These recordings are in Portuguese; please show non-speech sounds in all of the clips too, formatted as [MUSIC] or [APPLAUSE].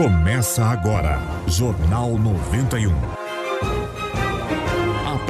Começa agora, Jornal 91.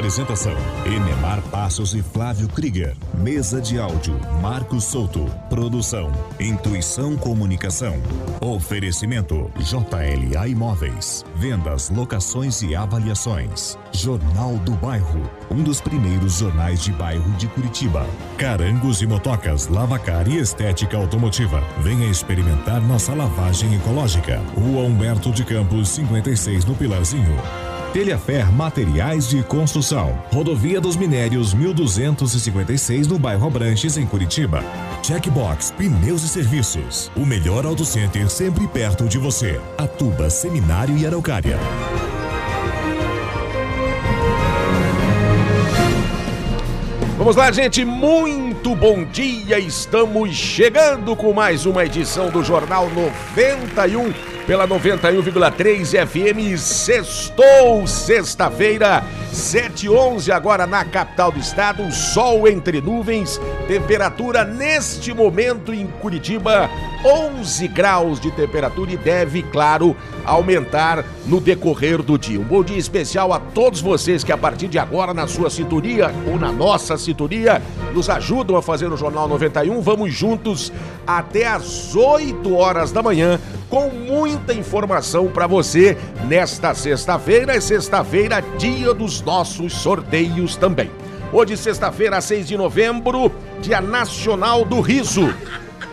Apresentação: Enemar Passos e Flávio Krieger. Mesa de áudio: Marcos Souto. Produção: Intuição Comunicação. Oferecimento: JLA Imóveis. Vendas, locações e avaliações. Jornal do Bairro. Um dos primeiros jornais de bairro de Curitiba. Carangos e motocas, lavacar e estética automotiva. Venha experimentar nossa lavagem ecológica. Rua Humberto de Campos, 56 no Pilarzinho. Telhafer Materiais de Construção. Rodovia dos Minérios 1256 no bairro Abranches, em Curitiba. Checkbox Pneus e Serviços. O melhor auto center sempre perto de você. Atuba, Seminário e Araucária. Vamos lá, gente, muito bom dia. Estamos chegando com mais uma edição do Jornal 91 pela 91,3 FM. Sextou, sexta-feira, 7h11, agora na capital do estado. Sol entre nuvens, temperatura neste momento em Curitiba, 11 graus de temperatura e deve, claro, aumentar no decorrer do dia. Um bom dia especial a todos vocês que a partir de agora na sua sintonia ou na nossa sintonia nos ajudam a fazer o Jornal 91. Vamos juntos até às 8 horas da manhã com muita informação para você nesta sexta-feira. É sexta-feira, dia dos nossos sorteios também. Hoje, sexta-feira, 6 de novembro, Dia Nacional do Riso.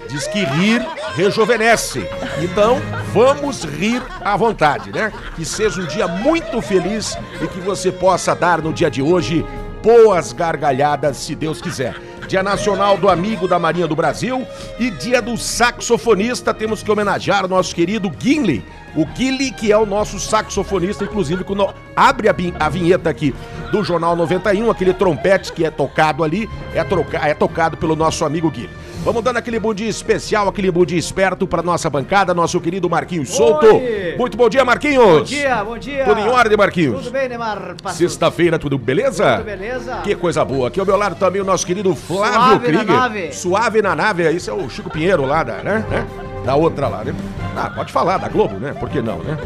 Diz que rir rejuvenesce. Então, vamos rir à vontade, né? Que seja um dia muito feliz e que você possa dar no dia de hoje boas gargalhadas, se Deus quiser. Dia Nacional do Amigo da Marinha do Brasil e Dia do Saxofonista. Temos que homenagear o nosso querido Gimli. O Gilly, que é o nosso saxofonista, inclusive, quando abre a, a vinheta aqui do Jornal 91, aquele trompete que é tocado ali, é, é tocado pelo nosso amigo Gilly. Vamos dando aquele bom dia especial, aquele bom dia esperto para nossa bancada, nosso querido Marquinhos Souto. Muito bom dia, Marquinhos. Bom dia, bom dia. Tudo em ordem, Marquinhos? Tudo bem, Neymar? Sexta-feira, tudo beleza? Tudo beleza. Que coisa boa. Aqui ao meu lado também o nosso querido Flávio Suave Krieger. na nave. Suave na nave. Isso é o Chico Pinheiro lá, da, né? né? Da outra lá, né? Ah, pode falar, da Globo, né? Por que não, né?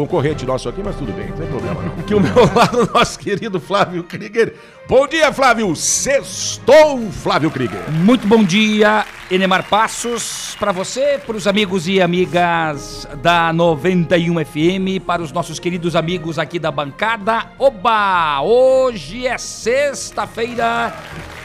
Concorrente nosso aqui, mas tudo bem, não tem problema não. Aqui ao meu [LAUGHS] lado, o nosso querido Flávio Krieger. Bom dia, Flávio. Sextou, Flávio Krieger. Muito bom dia, Enemar Passos, para você, para os amigos e amigas da 91 FM, para os nossos queridos amigos aqui da bancada. Oba! Hoje é sexta-feira.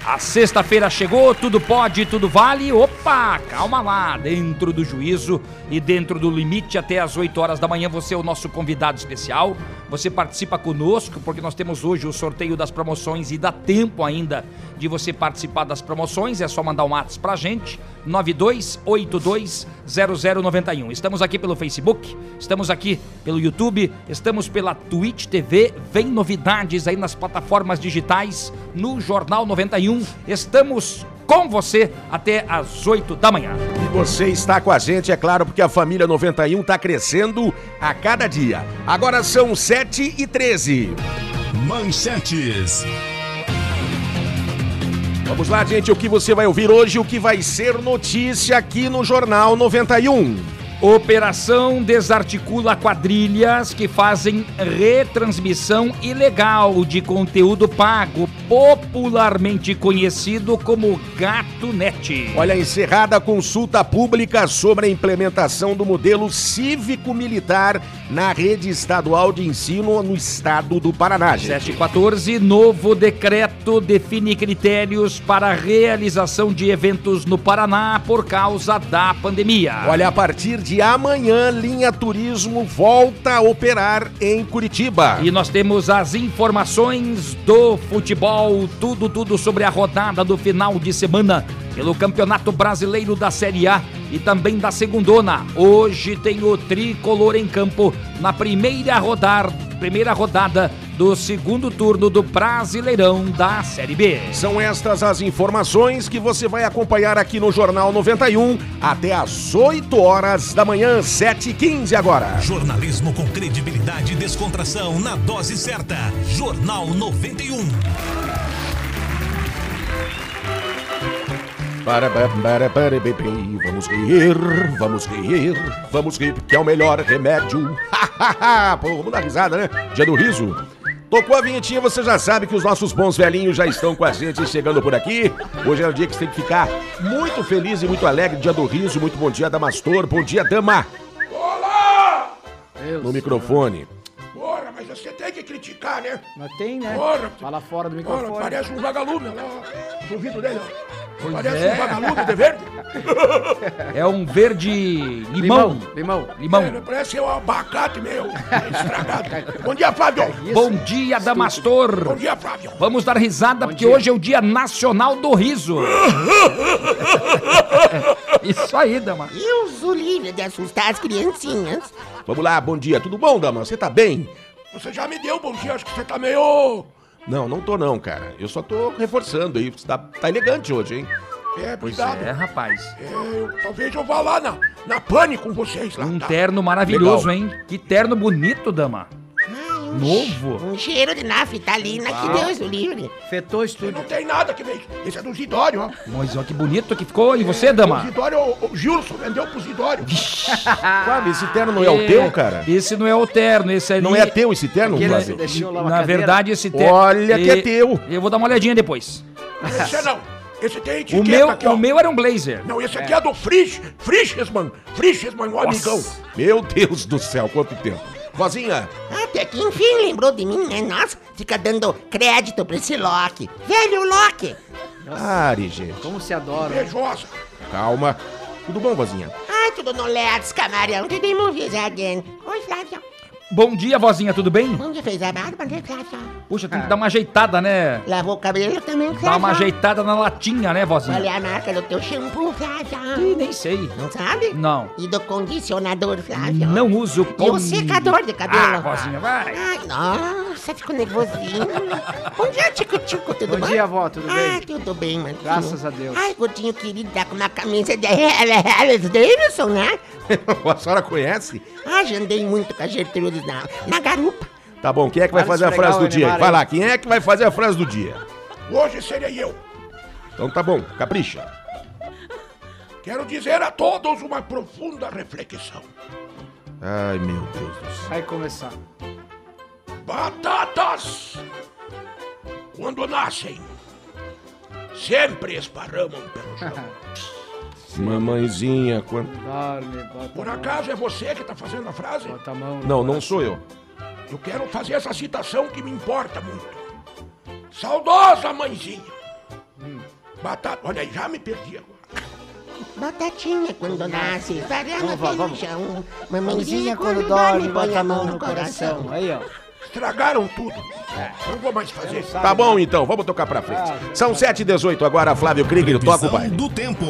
A sexta-feira chegou, tudo pode, tudo vale. Opa, calma lá, dentro do juízo e dentro do limite até as 8 horas da manhã você é o nosso convidado especial. Você participa conosco porque nós temos hoje o sorteio das promoções e dá tempo ainda de você participar das promoções. É só mandar um WhatsApp pra gente, 92820091. Estamos aqui pelo Facebook, estamos aqui pelo YouTube, estamos pela Twitch TV. Vem novidades aí nas plataformas digitais, no Jornal 91. Estamos com você até às 8 da manhã. E você está com a gente, é claro, porque a família 91 está crescendo a cada dia. Agora são 7 e 13. Manchetes. Vamos lá, gente, o que você vai ouvir hoje, o que vai ser notícia aqui no Jornal 91. Operação desarticula quadrilhas que fazem retransmissão ilegal de conteúdo pago, popularmente conhecido como Gato Net. Olha, encerrada a consulta pública sobre a implementação do modelo cívico-militar na rede estadual de ensino no estado do Paraná. gente. 714, novo decreto define critérios para a realização de eventos no Paraná por causa da pandemia. Olha, a partir de amanhã, linha turismo volta a operar em Curitiba. E nós temos as informações do futebol, tudo, tudo sobre a rodada do final de semana pelo Campeonato Brasileiro da Série A e também da Segundona. Hoje tem o tricolor em campo na primeira rodar, primeira rodada do segundo turno do Brasileirão da Série B. São estas as informações que você vai acompanhar aqui no Jornal 91 até às 8 horas da manhã, 7h15 agora. Jornalismo com credibilidade e descontração na dose certa. Jornal 91. Para, para, para, para, bebê. Vamos rir, vamos rir, vamos rir, que é o melhor remédio. [LAUGHS] Pô, vamos dar risada, né? Dia do riso. Tocou a vinhetinha, você já sabe que os nossos bons velhinhos já estão com a gente chegando por aqui. Hoje é o dia que você tem que ficar muito feliz e muito alegre. Dia do riso, muito bom dia, Damastor. Bom dia, Dama. Olá! No microfone. Porra, mas você tem que criticar, né? Mas tem, né? Porra, Fala fora do porra, microfone. parece um vagalume lá, ó. No ouvido dele, ó. Parece é. um vagalume de verde. [LAUGHS] É um verde limão. Limão. Limão. É, parece um abacate meio estragado. Bom dia, Fábio. Bom dia, Damastor. Bom dia, Flávio. Vamos dar risada porque dia. hoje é o Dia Nacional do Riso. [LAUGHS] Isso aí, Dama. Eu sou livre de assustar as criancinhas. Vamos lá, bom dia. Tudo bom, Dama? Você tá bem? Você já me deu bom dia, acho que você tá meio... Não, não tô não, cara. Eu só tô reforçando aí. Você tá, tá elegante hoje, hein? É, Pois é, rapaz. É, eu- talvez eu vá lá na, na pane com vocês lá. Um tá? terno maravilhoso, hein? Que terno bonito, Dama. Um, Novo. um cheiro de naftalina, que Deus o livre. Fetou o Não estúdio. tem nada que vem. Esse é do Zidório, ó. Mas olha que bonito que ficou. E você, O Dama? Zidório, o, o Gilson vendeu pro Zidório. Flávio, [LAUGHS] esse terno não é o teu, cara? Esse não é o terno, esse ali... Não é teu esse terno, Aquele Flávio? deixou lá uma Na cadeira. verdade, esse terno... Olha que é teu. Eu vou dar uma olhadinha depois. Esse é não. Esse tem etiqueta O meu, aqui, ó. o meu era um blazer. Não, esse aqui é, do Frisch, Frischesman, Frischesman, o amigão. Meu Deus do céu, quanto tempo. Vozinha, Até que enfim lembrou de mim, né? Nossa, fica dando crédito pra esse Loki. Velho Loki. pare, gente. Como se adora. Beijosa. Calma. Tudo bom, vozinha? Ai, tudo no Let's, camarão. Que tem movies again. Oi, Flávio. Bom dia, vozinha, tudo bem? Onde fez a barba, né, Flávio? Puxa, tem que dar uma ajeitada, né? Lavou o cabelo também, Flávio? Dar uma ajeitada na latinha, né, vozinha? é a marca do teu shampoo, Flávio? Ih, nem sei. Não sabe? Não. E do condicionador, Flávio? Não uso E o secador de cabelo? Ah, vozinha, vai. Ai, nossa, ficou nervosinho. Bom dia, Tico Tico, tudo Bom bem? dia, avó, tudo Ah, bem? tudo bem, mano. Graças a Deus. Ai, gordinho querido, tá com uma camisa de Alice Davidson, né? [LAUGHS] a senhora conhece? Ah, já andei muito com a Gertrude na, na garupa. Tá bom, quem é que vai fazer a esfregar frase do dia? Neymar Vai lá, quem é que vai fazer a frase do dia? Hoje serei eu. Então tá bom, capricha. Quero dizer a todos uma profunda reflexão. Ai, meu Deus do céu. Vai começar. Batatas, quando nascem, sempre esparramam pelo chão. [LAUGHS] Mamãezinha, quanto... Dorme, bota Por acaso é você que tá fazendo a frase? Bota a mão Não, não sou eu. Eu quero fazer essa citação que me importa muito. Saudosa mãezinha. Batata, olha aí, já me perdi agora. Batatinha quando nasce, vamos, pelo chão. Mamãezinha quando dorme, bota a mão no coração. Aí, ó. Estragaram tudo. Não vou mais fazer. Tá bom então, vamos tocar pra frente. São 7h18 agora, Flávio Krieger, toca o baile. do tempo.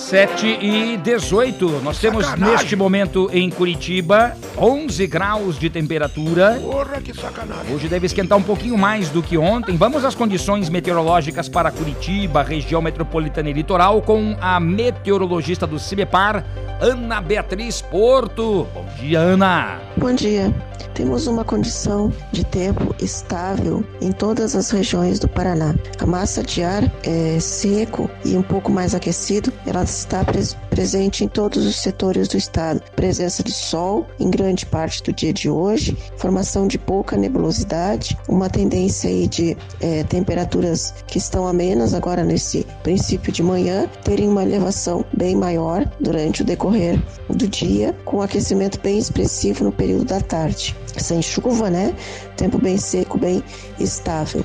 7 e 18. Nós temos Sacanagem. neste momento em Curitiba 11 graus de temperatura. Porra, que sacanagem. Hoje deve esquentar um pouquinho mais do que ontem. Vamos às condições meteorológicas para Curitiba, região metropolitana e litoral, com a meteorologista do CIBEPAR, Ana Beatriz Porto. Bom dia, Ana. Bom dia. Temos uma condição de tempo estável em todas as regiões do Paraná. A massa de ar é seco e um pouco mais aquecido, ela está pres- presente em todos os setores do estado. Presença de sol em grande parte do dia de hoje, formação de pouca nebulosidade, uma tendência aí de eh, temperaturas que estão amenas agora nesse princípio de manhã, terem uma elevação bem maior durante o decorrer do dia, com aquecimento bem expressivo no período da tarde. Sem chuva, né? Tempo bem seco, bem estável.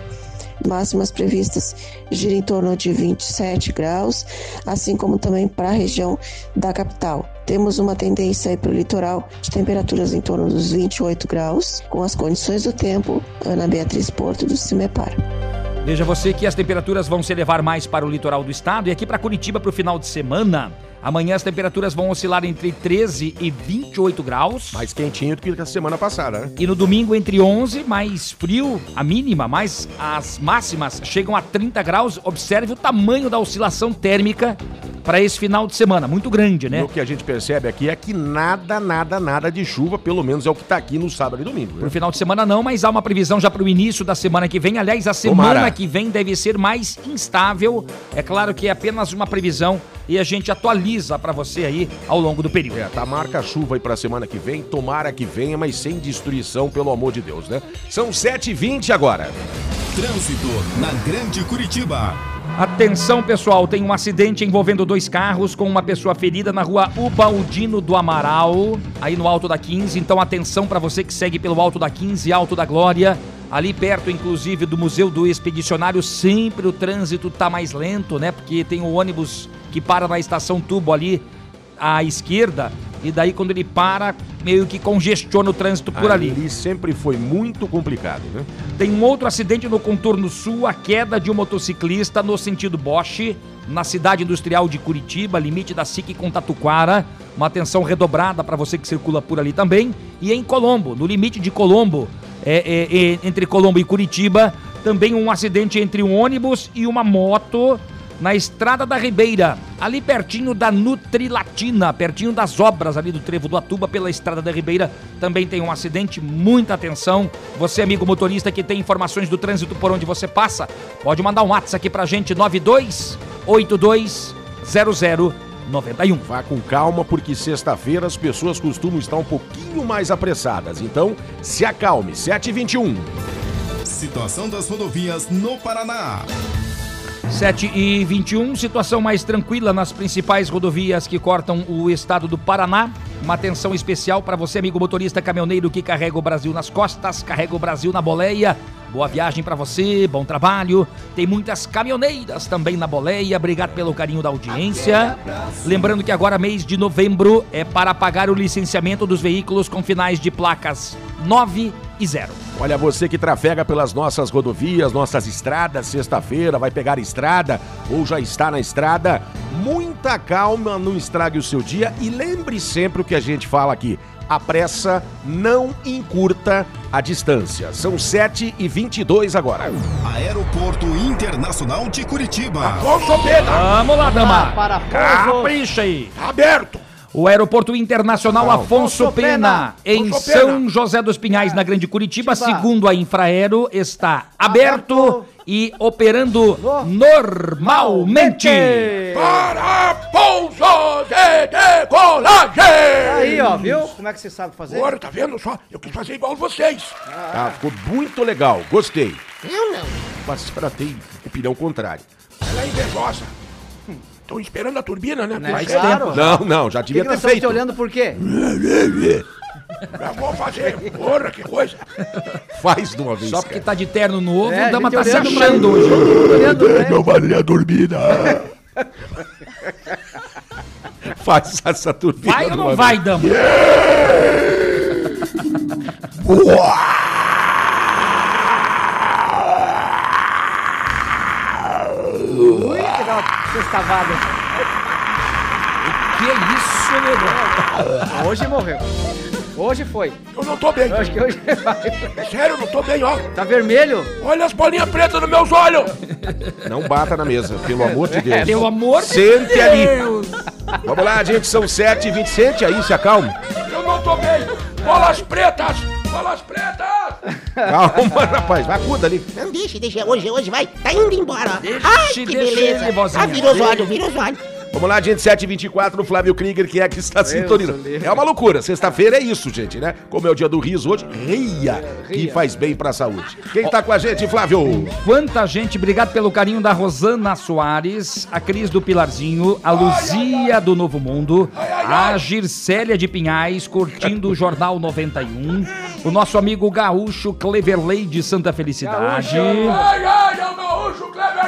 Máximas previstas giram em torno de 27 graus, assim como também para a região da capital. Temos uma tendência para o litoral de temperaturas em torno dos 28 graus, com as condições do tempo, Ana Beatriz Porto do Cimepar. Veja você que as temperaturas vão se elevar mais para o litoral do estado e aqui para Curitiba para o final de semana. Amanhã as temperaturas vão oscilar entre 13 e 28 graus. Mais quentinho do que a semana passada, né? E no domingo entre 11, mais frio, a mínima, mas as máximas chegam a 30 graus. Observe o tamanho da oscilação térmica para esse final de semana, muito grande, E né? o que a gente percebe aqui é que nada, nada, nada de chuva, pelo menos é o que tá aqui no sábado e domingo. né? Pro final de semana não, mas há uma previsão já pro início da semana que vem. Aliás, a semana Tomara. que vem deve ser mais instável. É claro que é apenas uma previsão e a gente atualiza para você aí ao longo do período. É, tá marca a chuva aí pra semana que vem, tomara que venha, mas sem destruição, pelo amor de Deus, né? São 7h20 agora. Trânsito na Grande Curitiba. Atenção, pessoal, tem um acidente envolvendo dois carros com uma pessoa ferida na rua Ubaldino do Amaral, aí no Alto da 15. Então, atenção para você que segue pelo Alto da 15, Alto da Glória. Ali perto, inclusive, do Museu do Expedicionário, sempre o trânsito tá mais lento, né? Porque tem o ônibus que para na estação Tubo ali à esquerda. E daí, quando ele para, meio que congestiona o trânsito por ali. Ali sempre foi muito complicado, né? Tem um outro acidente no contorno sul, a queda de um motociclista no sentido Bosch, na cidade industrial de Curitiba, limite da SIC com Tatuquara. Uma atenção redobrada para você que circula por ali também. E em Colombo, no limite de Colombo, é, é, é, entre Colombo e Curitiba, também um acidente entre um ônibus e uma moto na Estrada da Ribeira, ali pertinho da Nutrilatina, pertinho das obras ali do Trevo do Atuba, pela Estrada da Ribeira, também tem um acidente, muita atenção. Você, amigo motorista que tem informações do trânsito por onde você passa, pode mandar um WhatsApp aqui pra gente, 92820091. Vá com calma, porque sexta-feira as pessoas costumam estar um pouquinho mais apressadas. Então, se acalme. 7h21. Situação das rodovias no Paraná. 7 e 21, situação mais tranquila nas principais rodovias que cortam o estado do Paraná. Uma atenção especial para você, amigo motorista caminhoneiro que carrega o Brasil nas costas, carrega o Brasil na boleia. Boa viagem para você, bom trabalho. Tem muitas caminhoneiras também na boleia. Obrigado pelo carinho da audiência. Lembrando que agora, mês de novembro, é para pagar o licenciamento dos veículos com finais de placas 9 e 0. Olha, você que trafega pelas nossas rodovias, nossas estradas, sexta-feira, vai pegar estrada ou já está na estrada, muita calma, não estrague o seu dia e lembre sempre o que a gente fala aqui. A pressa não encurta a distância. São 7 e 22 agora. Aeroporto Internacional de Curitiba. Afonso Pena, Vamos lá, dama. Parafuso. Capricha aí. aberto. O Aeroporto Internacional Afonso Afonso Pena, Pena. em São. José dos Pinhais, na Grande Curitiba, segundo a Infraero, está aberto, Aberto. e operando normalmente. Para pouso de decolagem. Aí, ó, viu? Como é que você sabe fazer? Agora, tá vendo só? Eu quis fazer igual vocês. Tá, ficou muito legal, gostei. Eu não. Mas tratei o pneu contrário. Ela é invejosa. Tô esperando a turbina, né? Né? Faz Claro. Não, não, já que, devia que ter estamos te feito. olhando por quê? [LAUGHS] Já vou fazer. Porra, que coisa. Faz de uma vez. Só porque cara. tá de terno novo, É, a dama gente tá se achando hoje. Né? Meu marido é dormida. Faz essa turbina. Vai ou não vai, vez. dama? Ui, que sextavada. Que isso, nego? Hoje morreu. Hoje foi. Eu não tô bem. Eu acho que hoje [LAUGHS] vai. Sério, eu não tô bem, ó. Tá vermelho? Olha as bolinhas pretas nos meus olhos. Não bata na mesa, pelo amor de Deus. Pelo amor de Sente ali. Deus. Vamos lá, gente, são 7 e 20 Sente aí, se acalme. Eu não tô bem. Bolas pretas. Bolas pretas. Calma, [LAUGHS] rapaz. Vai, acuda ali. Não deixe, deixa. Hoje, hoje vai. Tá indo embora. ó. Deixa, Ai, que beleza. ele, ah, vira os olhos, vira os olhos. Vamos lá, gente, 7 e 24 o Flávio Krieger, que é que está sintonizando. É uma loucura. Sexta-feira é isso, gente, né? Como é o dia do riso hoje, ria, que faz bem pra saúde. Quem tá com a gente, Flávio? Quanta gente, obrigado pelo carinho da Rosana Soares, a Cris do Pilarzinho, a Luzia do Novo Mundo, a Gircélia de Pinhais, curtindo o Jornal 91, o nosso amigo gaúcho Cleverley de Santa Felicidade, Ai, ai, é o gaúcho Clever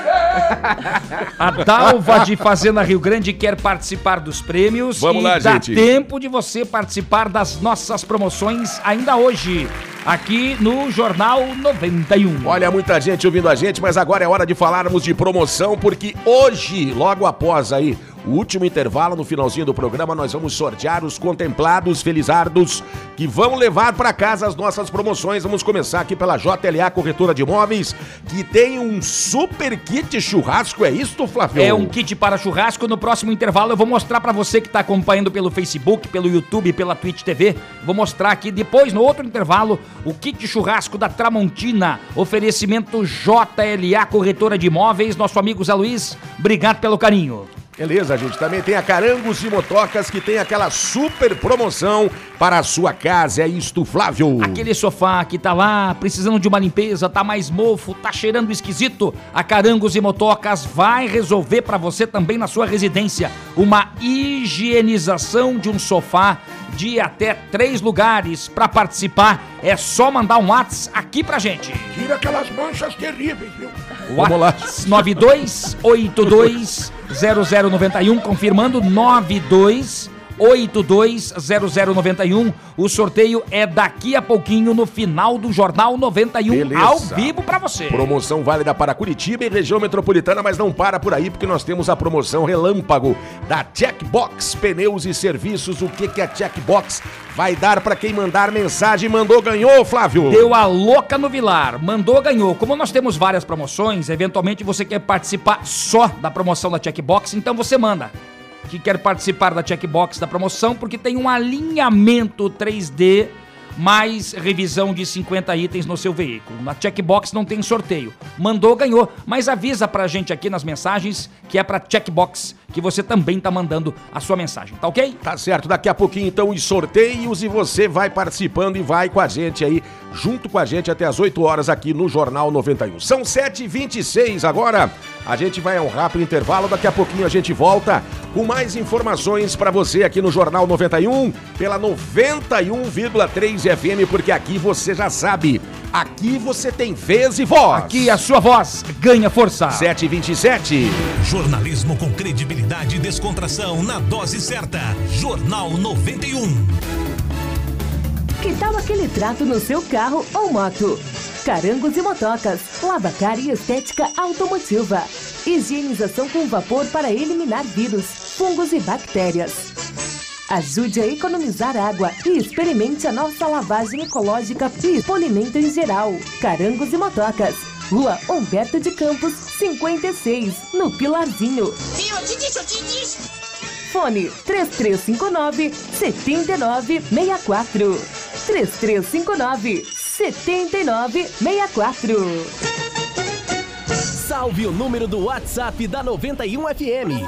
a Dalva de Fazenda Rio Grande quer participar dos prêmios Vamos e lá, dá gente. tempo de você participar das nossas promoções ainda hoje, aqui no Jornal 91. Olha, muita gente ouvindo a gente, mas agora é hora de falarmos de promoção, porque hoje, logo após aí o último intervalo, no finalzinho do programa, nós vamos sortear os contemplados felizardos que vão levar para casa as nossas promoções. Vamos começar aqui pela JLA Corretora de Imóveis, que tem um super kit churrasco, é isso, Flávio? É um kit para churrasco. No próximo intervalo eu vou mostrar para você que está acompanhando pelo Facebook, pelo YouTube, pela Twitch TV. Vou mostrar aqui depois, no outro intervalo, o kit churrasco da Tramontina. Oferecimento JLA Corretora de Imóveis. Nosso amigo Zé Luiz, obrigado pelo carinho. Beleza, gente. Também tem a Carangos e Motocas que tem aquela super promoção para a sua casa. É isto, Flávio. Aquele sofá que tá lá precisando de uma limpeza, tá mais mofo, tá cheirando esquisito. A Carangos e Motocas vai resolver para você também na sua residência uma higienização de um sofá de até três lugares. Para participar, é só mandar um WhatsApp aqui pra gente. Tira aquelas manchas terríveis, viu? Vamos lá. 92820091, confirmando 92 820091. O sorteio é daqui a pouquinho no final do Jornal 91 Beleza. ao vivo pra você. Promoção válida para Curitiba e região metropolitana, mas não para por aí porque nós temos a promoção relâmpago da Checkbox Pneus e Serviços. O que que a Checkbox vai dar para quem mandar mensagem? Mandou, ganhou, Flávio. Deu a louca no Vilar, mandou, ganhou. Como nós temos várias promoções, eventualmente você quer participar só da promoção da Checkbox, então você manda. Que quer participar da Checkbox da promoção, porque tem um alinhamento 3D mais revisão de 50 itens no seu veículo. Na Checkbox não tem sorteio. Mandou, ganhou. Mas avisa pra gente aqui nas mensagens que é pra Checkbox que você também tá mandando a sua mensagem, tá ok? Tá certo, daqui a pouquinho então os sorteios e você vai participando e vai com a gente aí, junto com a gente até as 8 horas aqui no Jornal 91. São 7h26 agora, a gente vai a um rápido intervalo, daqui a pouquinho a gente volta com mais informações pra você aqui no Jornal 91, pela 91,3 FM, porque aqui você já sabe, aqui você tem vez e voz. Aqui a sua voz ganha força. 7h27. Jornalismo com credibilidade e descontração na dose certa. Jornal 91. Que tal aquele trato no seu carro ou moto? Carangos e motocas, lavacar e estética automotiva. Higienização com vapor para eliminar vírus, fungos e bactérias. Ajude a economizar água e experimente a nossa lavagem ecológica e polimento em geral. Carangos e motocas. Rua Humberto de Campos, 56, no Pilarzinho. Fone 3359 7964. 3359 7964. Salve o número do WhatsApp da 91 FM.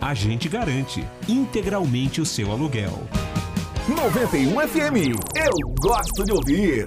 A gente garante integralmente o seu aluguel. 91 FM. Eu gosto de ouvir.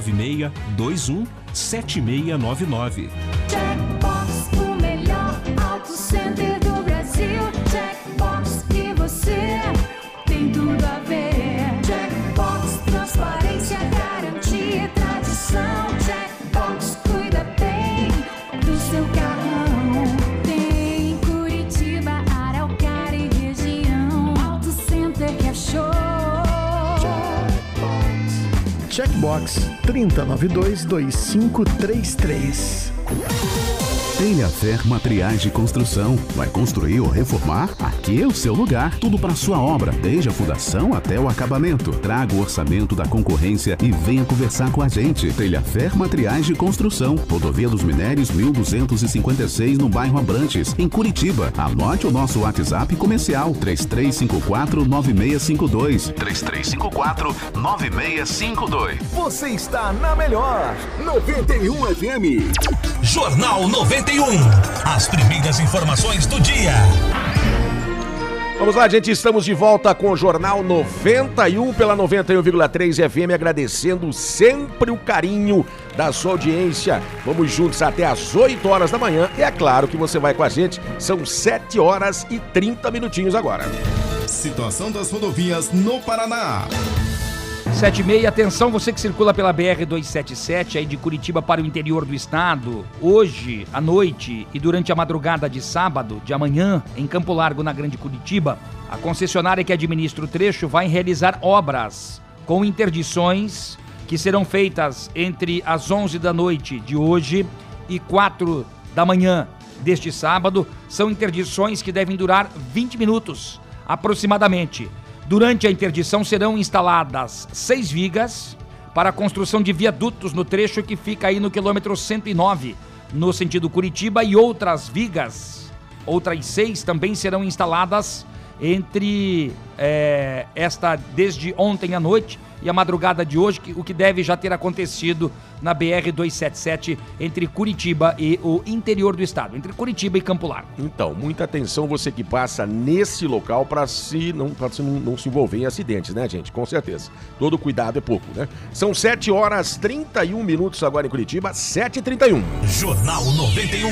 996 21 7699. Checkbox, o melhor auto center do Brasil. Checkbox e você tem tudo a ver. Checkbox, transparência, garantia e tradição. Checkbox, cuida bem do seu carrão. Tem em Curitiba, Araucária e região. Auto center que é show. Checkbox 30922533. Telhafer Materiais de Construção. Vai construir ou reformar? Aqui é o seu lugar. Tudo para sua obra, desde a fundação até o acabamento. Traga o orçamento da concorrência e venha conversar com a gente. Telhafer Materiais de Construção. Rodovia dos Minérios 1256 no bairro Abrantes, em Curitiba. Anote o nosso WhatsApp comercial 3354 9652. 3354 9652. Você está na melhor 91 FM. Jornal 91. As primeiras informações do dia. Vamos lá, gente, estamos de volta com o Jornal 91 pela 91,3 FM, agradecendo sempre o carinho da sua audiência. Vamos juntos até às 8 horas da manhã. E é claro que você vai com a gente, são 7 horas e 30 minutinhos agora. Situação das rodovias no Paraná. 7 e meia, atenção, você que circula pela BR-277 aí de Curitiba para o interior do estado, hoje à noite e durante a madrugada de sábado, de amanhã, em Campo Largo, na Grande Curitiba, a concessionária que administra o trecho vai realizar obras com interdições que serão feitas entre as 11 da noite de hoje e 4 da manhã deste sábado. São interdições que devem durar 20 minutos, aproximadamente. Durante a interdição serão instaladas seis vigas para a construção de viadutos no trecho que fica aí no quilômetro 109, no sentido Curitiba, e outras vigas, outras seis também serão instaladas entre eh, esta desde ontem à noite e a madrugada de hoje, que- o que deve já ter acontecido na BR-277 entre Curitiba e o interior do estado, entre Curitiba e Campo Largo. Então, muita atenção você que passa nesse local para se não, pra se não, não se envolver em acidentes, né, gente? Com certeza. Todo cuidado é pouco, né? São 7 horas 31 minutos agora em Curitiba, 7h31. Jornal 91.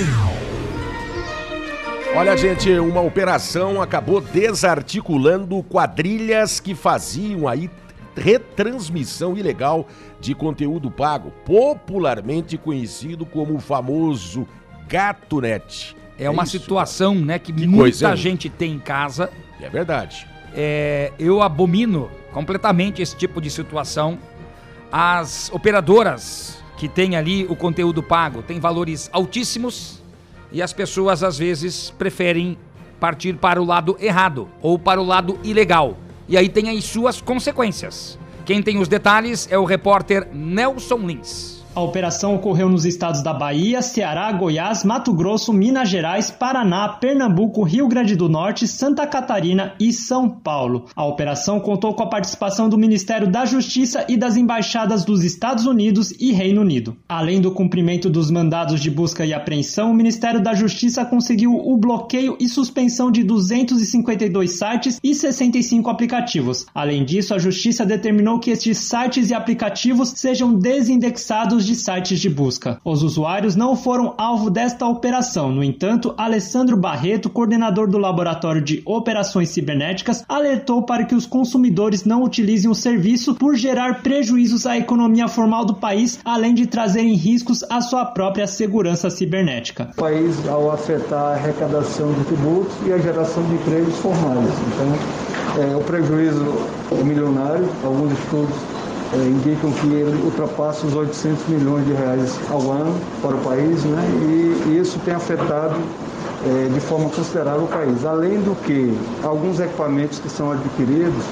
Olha, gente, uma operação acabou desarticulando quadrilhas que faziam aí retransmissão ilegal de conteúdo pago, popularmente conhecido como o famoso GatoNet. É uma isso, situação, né, que, Que muita coisa, gente tem em casa. É verdade. É, eu abomino completamente esse tipo de situação. As operadoras que têm ali o conteúdo pago têm valores altíssimos e as pessoas às vezes preferem partir para o lado errado ou para o lado ilegal. E aí tem as suas consequências. Quem tem os detalhes é o repórter Nelson Lins. A operação ocorreu nos estados da Bahia, Ceará, Goiás, Mato Grosso, Minas Gerais, Paraná, Pernambuco, Rio Grande do Norte, Santa Catarina e São Paulo. A operação contou com a participação do Ministério da Justiça e das embaixadas dos Estados Unidos e Reino Unido. Além do cumprimento dos mandados de busca e apreensão, o Ministério da Justiça conseguiu o bloqueio e suspensão de 252 sites e 65 aplicativos. Além disso, a Justiça determinou que estes sites e aplicativos sejam desindexados de sites de busca. Os usuários não foram alvo desta operação. No entanto, Alessandro Barreto, coordenador do Laboratório de Operações Cibernéticas, alertou para que os consumidores não utilizem o serviço por gerar prejuízos à economia formal do país, além de trazerem riscos à sua própria segurança cibernética. O país ao afetar a arrecadação de tributos e a geração de empregos formais. Então, é, o prejuízo milionário, alguns estudos indicam que ele ultrapassa os 800 milhões de reais ao ano para o país, né? e, e isso tem afetado é, de forma considerável o país. Além do que, alguns equipamentos que são adquiridos,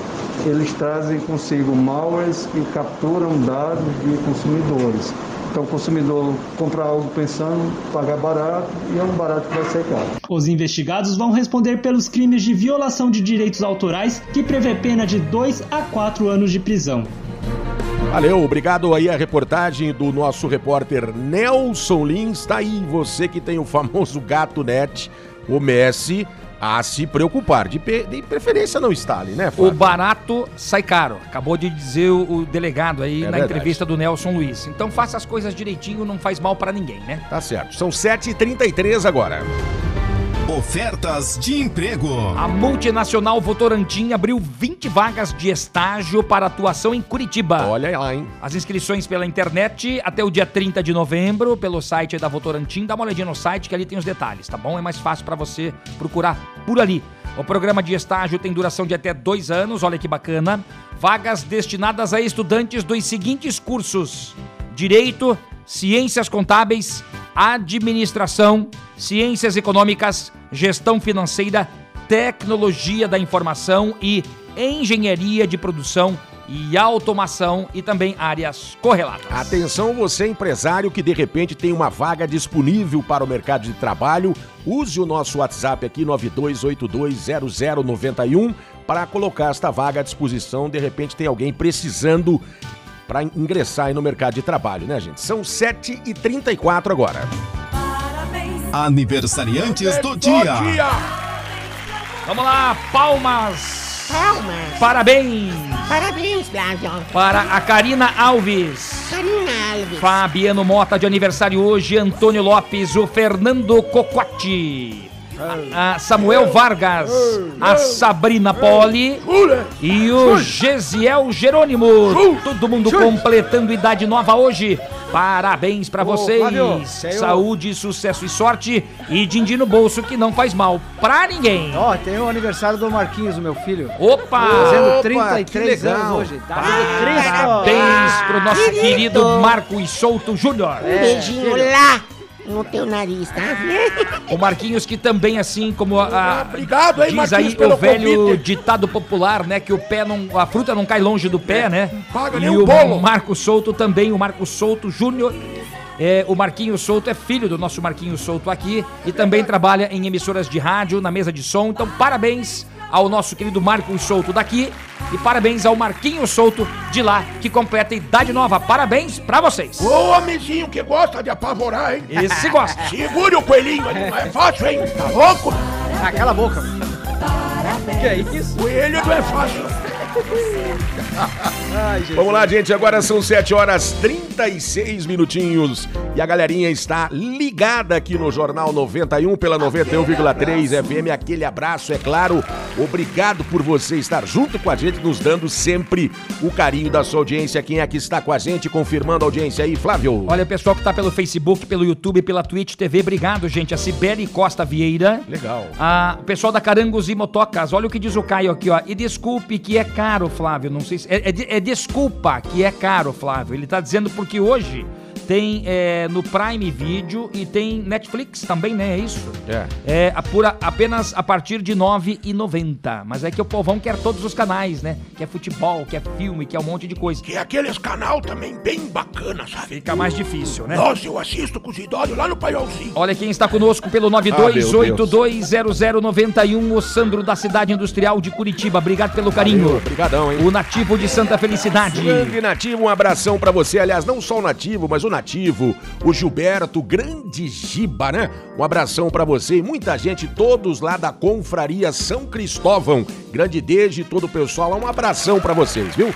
eles trazem consigo malwares que capturam dados de consumidores. Então o consumidor compra algo pensando pagar barato e é um barato que vai ser caro. Os investigados vão responder pelos crimes de violação de direitos autorais, que prevê pena de 2 a 4 anos de prisão. Valeu, obrigado aí a reportagem do nosso repórter Nelson Lins. Tá aí você que tem o famoso gato net, o Messi, a se preocupar. De, de preferência não instale, né, O barato sai caro. Acabou de dizer o, o delegado aí É na verdade. entrevista do Nelson Luiz. Então faça as coisas direitinho, não faz mal pra ninguém, né? Tá certo. São 7h33 agora. Ofertas de emprego. A multinacional Votorantim abriu 20 vagas de estágio para atuação em Curitiba. Olha lá, hein? As inscrições pela internet até o dia 30 de novembro, pelo site da Votorantim. Dá uma olhadinha no site que ali tem os detalhes, tá bom? É mais fácil para você procurar por ali. O programa de estágio tem duração de até dois anos, olha que bacana. Vagas destinadas a estudantes dos seguintes cursos: Direito, Ciências Contábeis, Administração, ciências econômicas, gestão financeira, tecnologia da informação e engenharia de produção e automação e também áreas correlatas. Atenção você empresário que de repente tem uma vaga disponível para o mercado de trabalho, use o nosso WhatsApp aqui 92820091 para colocar esta vaga à disposição, de repente tem alguém precisando para ingressar no mercado de trabalho, né, gente? São 7h34 agora. Aniversariantes do dia. Vamos lá, palmas. Palmas. Parabéns Parabéns, Flávio. para a Karina Alves. Karina Alves. Fabiano Mota de aniversário hoje, Antônio Lopes, o Fernando Cocotti, a Samuel Vargas, a Sabrina Poli e o Gesiel Jerônimo. Todo mundo completando idade nova hoje. Parabéns pra vocês. Flávio, Saúde, sucesso e sorte e din-din no bolso que não faz mal pra ninguém. Ó, tem o aniversário do Marquinhos, meu filho. Opa! Fazendo Opa, 33 que legal. anos hoje. Tá! Parabéns pro nosso Querido. querido Marcos Souto Júnior. Um beijinho lá no teu nariz, tá? O Marquinhos que também, assim como a, a- Obrigado aí, diz Marquinhos, aí pelo o velho convite. ditado popular, né, que o pé não, a fruta não cai longe do pé, né? paga e nem o bolo. Marcos Souto também, o Marcos Souto Júnior. É, o Marquinhos Souto é filho do nosso Marquinhos Souto aqui e também trabalha em emissoras de rádio, na mesa de som. Então, parabéns ao nosso querido Marcos Souto daqui e parabéns ao Marquinhos Souto de lá, que completa idade nova. Parabéns pra vocês. Ô, homenzinho que gosta de apavorar, hein? Esse gosta. [LAUGHS] Segure o coelhinho ali, não é fácil, hein? Tá louco? Ah, cala a boca. Que é isso? Coelho não é fácil. [LAUGHS] Vamos lá, gente. Agora são 7 horas 36 minutinhos. E a galerinha está ligada aqui no Jornal 91 pela 91,3 FM. Aquele abraço, é claro. Obrigado por você estar junto com a gente, nos dando sempre o carinho da sua audiência. Quem aqui está com a gente, confirmando a audiência aí, Flávio? Olha, pessoal que tá pelo Facebook, pelo YouTube, pela Twitch TV, obrigado, gente. A Sibeli Costa Vieira. Legal. A, o pessoal da Carangos e Motocas, olha o que diz o Caio aqui, ó. E desculpe que é caro, Flávio. Não sei se. É, é é desculpa que é caro, Flávio. Ele tá dizendo porque hoje tem é, no Prime Video e tem Netflix também, né? É isso? É. É a pura- apenas a partir de R$ 9,90. Mas é que o povão quer todos os canais, né? Quer futebol, quer filme, quer um monte de coisa. Que é aqueles canal também bem bacana, sabe? Fica mais difícil, né? Nossa, eu assisto com os idosos lá no Paiolzinho. Olha quem está conosco pelo Ah, meu Deus. 92820091, o Sandro da Cidade Industrial de Curitiba. Obrigado pelo carinho. Obrigadão, hein? O nativo de Santa Felicidade. Grande Nativo, um abração pra você. Aliás, não só o Nativo, mas o Nativo, o Gilberto, grande Giba, né? Um abração pra você e muita gente, todos lá da Confraria São Cristóvão. Grande desde todo o pessoal, um abração pra vocês, viu?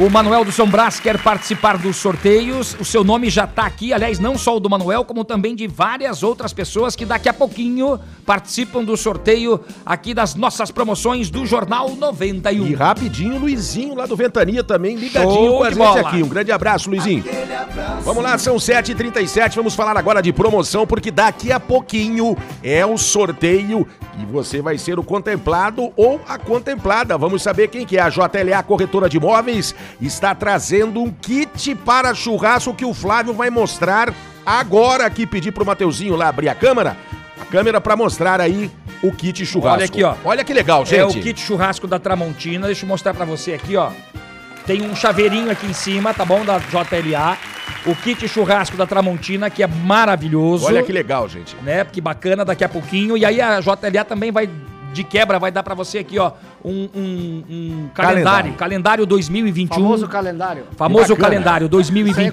O Manuel do São Brás quer participar dos sorteios. O seu nome já está aqui, aliás, não só o do Manuel, como também de várias outras pessoas que daqui a pouquinho participam do sorteio aqui das nossas promoções do Jornal 91. E rapidinho, Luizinho lá do Ventania também, ligadinho Show com a gente bola. aqui. Um grande abraço, Luizinho. Vamos lá, são 7h37, vamos falar agora de promoção, porque daqui a pouquinho é o sorteio e você vai ser o contemplado ou a contemplada. Vamos saber quem que é. A JLA Corretora de Imóveis está trazendo um kit para churrasco que o Flávio vai mostrar agora aqui. Pedir pro Mateuzinho lá abrir a câmera, a câmera para mostrar aí o kit churrasco. Olha aqui, ó. Olha que legal, gente. É o kit churrasco da Tramontina. Deixa eu mostrar pra você aqui, ó. Tem um chaveirinho aqui em cima, tá bom? Da JLA. O kit churrasco da Tramontina, que é maravilhoso. Olha que legal, gente. Né? Que bacana daqui a pouquinho. E aí a JLA também vai, de quebra, vai dar pra você aqui, ó, um, um- um calendário. Calendário. Calendário 2021. Famoso calendário. Famoso calendário Isso aí é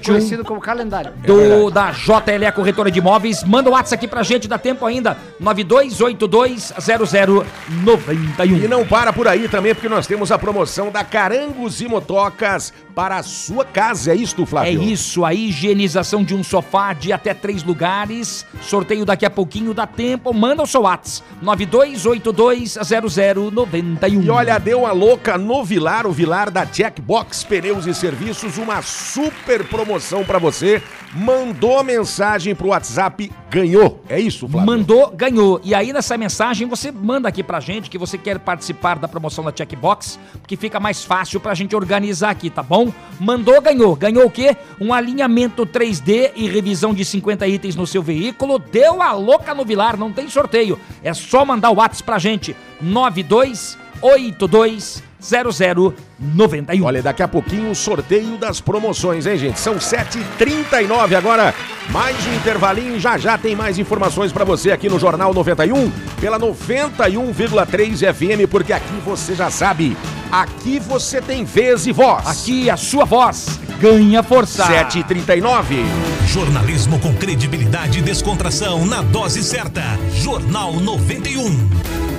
2021 conhecido como calendário. do da JLE Corretora de Imóveis. Manda o WhatsApp aqui pra gente, dá tempo ainda. 92820091. E não para por aí também, porque nós temos a promoção da Carangos e Motocas para a sua casa. É isto, É Flávio? isso, a higienização de um sofá de até três lugares. Sorteio daqui a pouquinho, dá tempo. Manda o seu WhatsApp. 92820091. E olha, deu a louca no Vilar, o Vilar da Jackbox Pneus e Serviços, uma super promoção para você. Mandou mensagem pro WhatsApp, ganhou. É isso, Flávio? Mandou, ganhou. E aí nessa mensagem você manda aqui pra gente que você quer participar da promoção da Checkbox, porque fica mais fácil pra gente organizar aqui, tá bom? Então, mandou, ganhou. Ganhou o quê? Um alinhamento 3D e revisão de 50 itens no seu veículo. Deu a louca no Vilar, não tem sorteio. É só mandar o WhatsApp pra gente. 9282 0091. Olha, daqui a pouquinho o sorteio das promoções, hein, gente? São 7h39 agora. Mais um intervalinho, já já tem mais informações pra você aqui no Jornal 91, pela 91,3 FM, porque aqui você já sabe, aqui você tem vez e voz. Aqui a sua voz ganha força. 7h39. Jornalismo com credibilidade e descontração na dose certa. Jornal 91.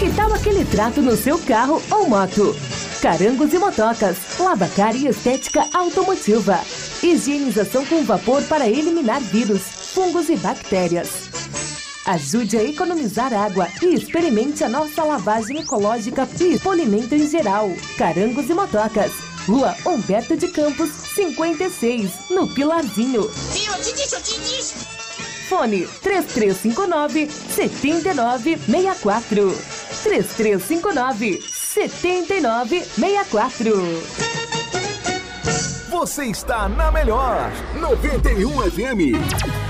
Que tal aquele trato no seu carro ou moto? Carangos e motocas, lavacar e estética automotiva. Higienização com vapor para eliminar vírus, fungos e bactérias. Ajude a economizar água e experimente a nossa lavagem ecológica e polimento em geral. Carangos e motocas. Rua Humberto de Campos, 56, no Pilarzinho. Fone 3359 7964. 3359 7964. Você está na melhor 91 FM.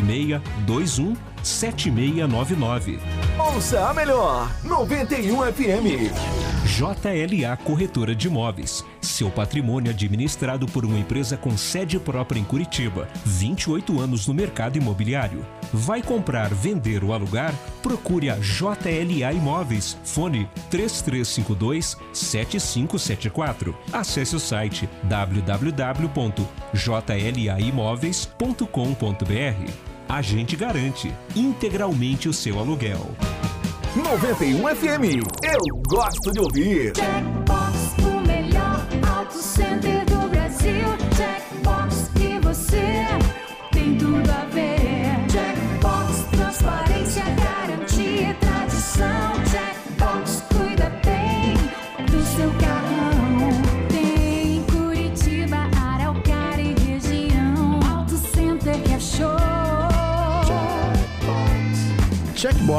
21 7699. Ouça a melhor 91 FM. JLA Corretora de Imóveis. Seu patrimônio administrado por uma empresa com sede própria em Curitiba. 28 anos no mercado imobiliário. Vai comprar, vender ou alugar? Procure a JLA Imóveis. Fone 3352 7574. Acesse o site www.jlaimóveis.com.br. A gente garante integralmente o seu aluguel. 91 FM. Eu gosto de ouvir. Jackbox, o melhor auto center do Brasil. Jackbox e você tem tudo a ver.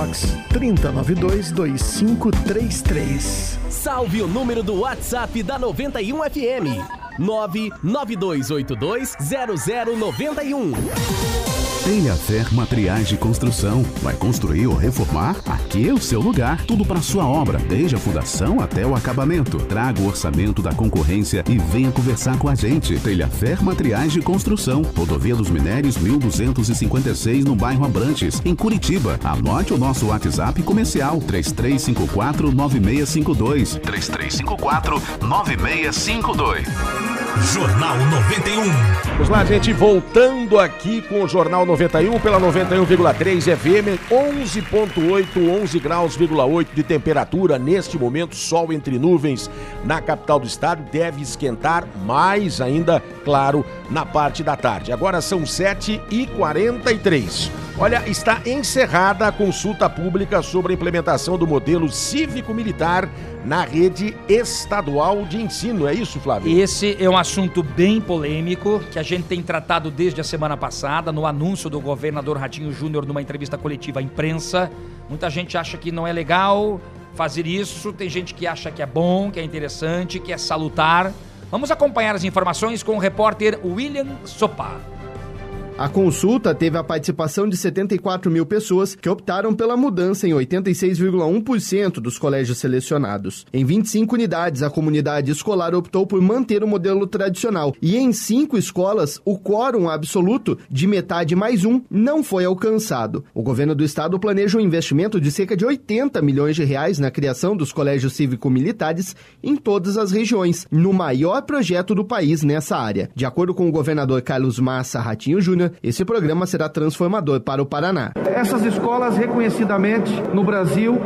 Checkbox 30922533. Salve o número do WhatsApp da 91 FM. 992820091. Telhafer Materiais de Construção. Vai construir ou reformar? Aqui é o seu lugar. Tudo para sua obra, desde a fundação até o acabamento. Traga o orçamento da concorrência e venha conversar com a gente. Telhafer Materiais de Construção. Rodovia dos Minérios 1256 no bairro Abrantes, em Curitiba. Anote o nosso WhatsApp comercial 3354 9652. 3354 9652. Jornal 91. Vamos lá, gente, voltando aqui com o Jornal 91 pela 91,3 FM, 11.8, 11 graus,8 de temperatura neste momento, sol entre nuvens na capital do estado, deve esquentar mais ainda, claro, na parte da tarde. Agora são 7h43. Olha, está encerrada a consulta pública sobre a implementação do modelo cívico-militar na rede estadual de ensino. É isso, Flávio? Esse é um assunto bem polêmico que a gente tem tratado desde a semana passada no anúncio do governador Ratinho Júnior numa entrevista coletiva à imprensa. Muita gente acha que não é legal fazer isso, tem gente que acha que é bom, que é interessante, que é salutar. Vamos acompanhar as informações com o repórter William Sopa. A consulta teve a participação de 74 mil pessoas que optaram pela mudança em 86,1% dos colégios selecionados. Em 25 unidades, a comunidade escolar optou por manter o modelo tradicional e em cinco escolas, o quórum absoluto de metade mais um não foi alcançado. O governo do estado planeja um investimento de cerca de 80 milhões de reais na criação dos colégios cívico-militares em todas as regiões, no maior projeto do país nessa área. De acordo com o governador Carlos Massa Ratinho Júnior, esse programa será transformador para o Paraná. Essas escolas, reconhecidamente no Brasil,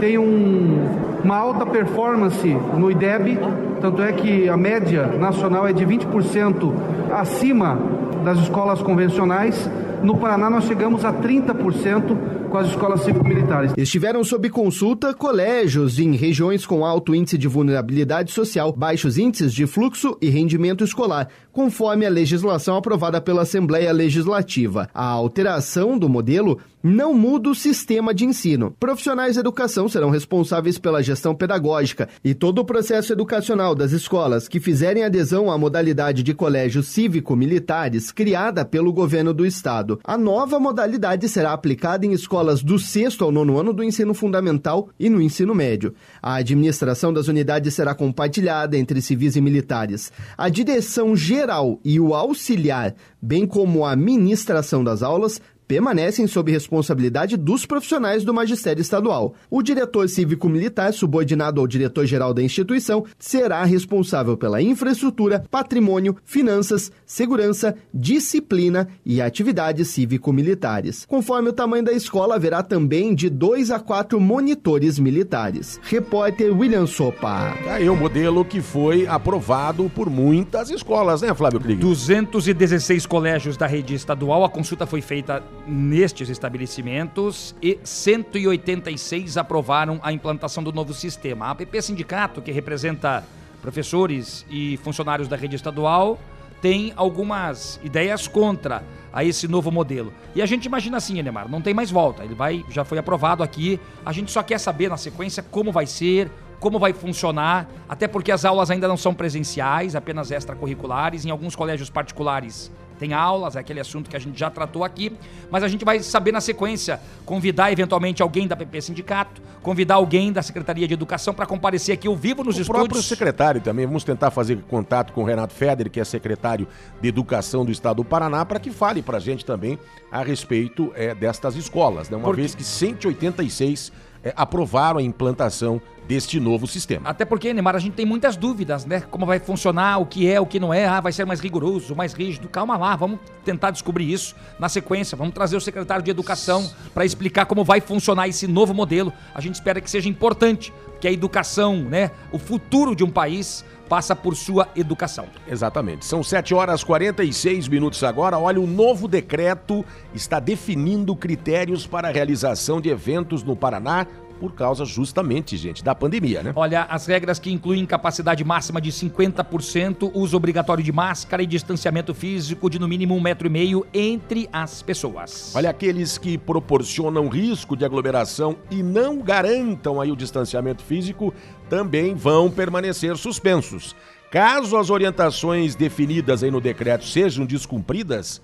têm um- uma alta performance no IDEB, Tanto é que a média nacional é de 20% acima das escolas convencionais. No Paraná, nós chegamos a 30% com as escolas cívico-militares. Estiveram sob consulta colégios em regiões com alto índice de vulnerabilidade social, baixos índices de fluxo e rendimento escolar, conforme a legislação aprovada pela Assembleia Legislativa. A alteração do modelo não muda o sistema de ensino. Profissionais da educação serão responsáveis pela gestão pedagógica e todo o processo educacional das escolas que fizerem adesão à modalidade de colégios cívico-militares criada pelo governo do estado. A nova modalidade será aplicada em escolas do sexto ao nono ano do ensino fundamental e no ensino médio. A administração das unidades será compartilhada entre civis e militares. A direção geral e o auxiliar, bem como a ministração das aulas, permanecem sob responsabilidade dos profissionais do magistério estadual. O diretor cívico-militar, subordinado ao diretor-geral da instituição, será responsável pela infraestrutura, patrimônio, finanças, segurança, disciplina e atividades cívico-militares. Conforme o tamanho da escola, haverá também de dois a quatro monitores militares. Repórter William Sopa. Tá aí o modelo que foi aprovado por muitas escolas, né, Flávio Krieger? 216 colégios da rede estadual, a consulta foi feita nestes estabelecimentos e 186 aprovaram a implantação do novo sistema. A APP Sindicato, que representa professores e funcionários da rede estadual, tem algumas ideias contra a esse novo modelo. E a gente imagina assim, Enemar, não tem mais volta. Ele vai, já foi aprovado aqui. A gente só quer saber na sequência como vai ser, como vai funcionar, até porque as aulas ainda não são presenciais, apenas extracurriculares. Em alguns colégios particulares tem aulas, é aquele assunto que a gente já tratou aqui, mas a gente vai saber na sequência, convidar eventualmente alguém da PP Sindicato, convidar alguém da Secretaria de Educação para comparecer aqui ao vivo nos o estúdios. próprio secretário também. Vamos tentar fazer contato com o Renato Feder, que é secretário de Educação do Estado do Paraná, para que fale para a gente também a respeito é, destas escolas, né? uma Porque- vez que 186 é, aprovaram a implantação deste novo sistema. Até porque, Neymar, a gente tem muitas dúvidas, né? Como vai funcionar, o que é, o que não é, ah, vai ser mais rigoroso, mais rígido. Calma lá, vamos tentar descobrir isso na sequência. Vamos trazer o secretário de Educação para explicar como vai funcionar esse novo modelo. A gente espera que seja importante, que a educação, né, o futuro de um país passa por sua educação. Exatamente. São 7 horas 46 minutos agora. Olha, o novo decreto está definindo critérios para a realização de eventos no Paraná por causa justamente, gente, da pandemia, né? Olha, as regras que incluem capacidade máxima de 50%, uso obrigatório de máscara e distanciamento físico de no mínimo um metro e meio entre as pessoas. Olha, aqueles que proporcionam risco de aglomeração e não garantam aí o distanciamento físico também vão permanecer suspensos. Caso as orientações definidas aí no decreto sejam descumpridas,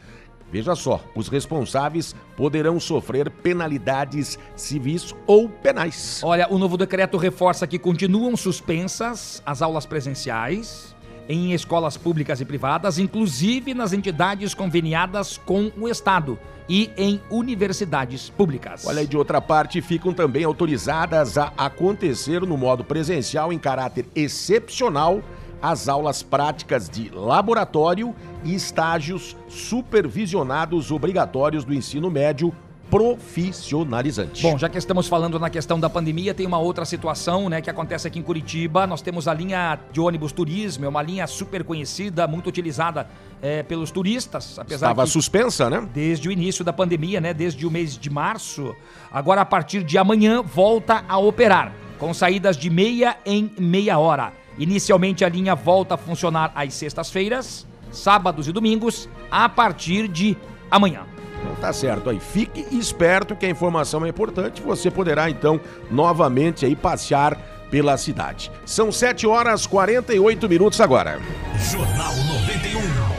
veja só, os responsáveis poderão sofrer penalidades civis ou penais. Olha, o novo decreto reforça que continuam suspensas as aulas presenciais em escolas públicas e privadas, inclusive nas entidades conveniadas com o Estado e em universidades públicas. Olha, e de outra parte, ficam também autorizadas a acontecer no modo presencial em caráter excepcional as aulas práticas de laboratório e estágios supervisionados obrigatórios do ensino médio profissionalizante. Bom, já que estamos falando na questão da pandemia, tem uma outra situação, né, que acontece aqui em Curitiba. Nós temos a linha de ônibus turismo, é uma linha super conhecida, muito utilizada eh, pelos turistas, apesar Estava que suspensa, né? desde o início da pandemia, né, desde o mês de março. Agora a partir de amanhã volta a operar, com saídas de meia em meia hora. Inicialmente a linha volta a funcionar às sextas-feiras, sábados e domingos, a partir de amanhã. Então tá certo aí. Fique esperto que a informação é importante. Você poderá então novamente aí passear pela cidade. São 7 horas 48 minutos agora. Jornal 91.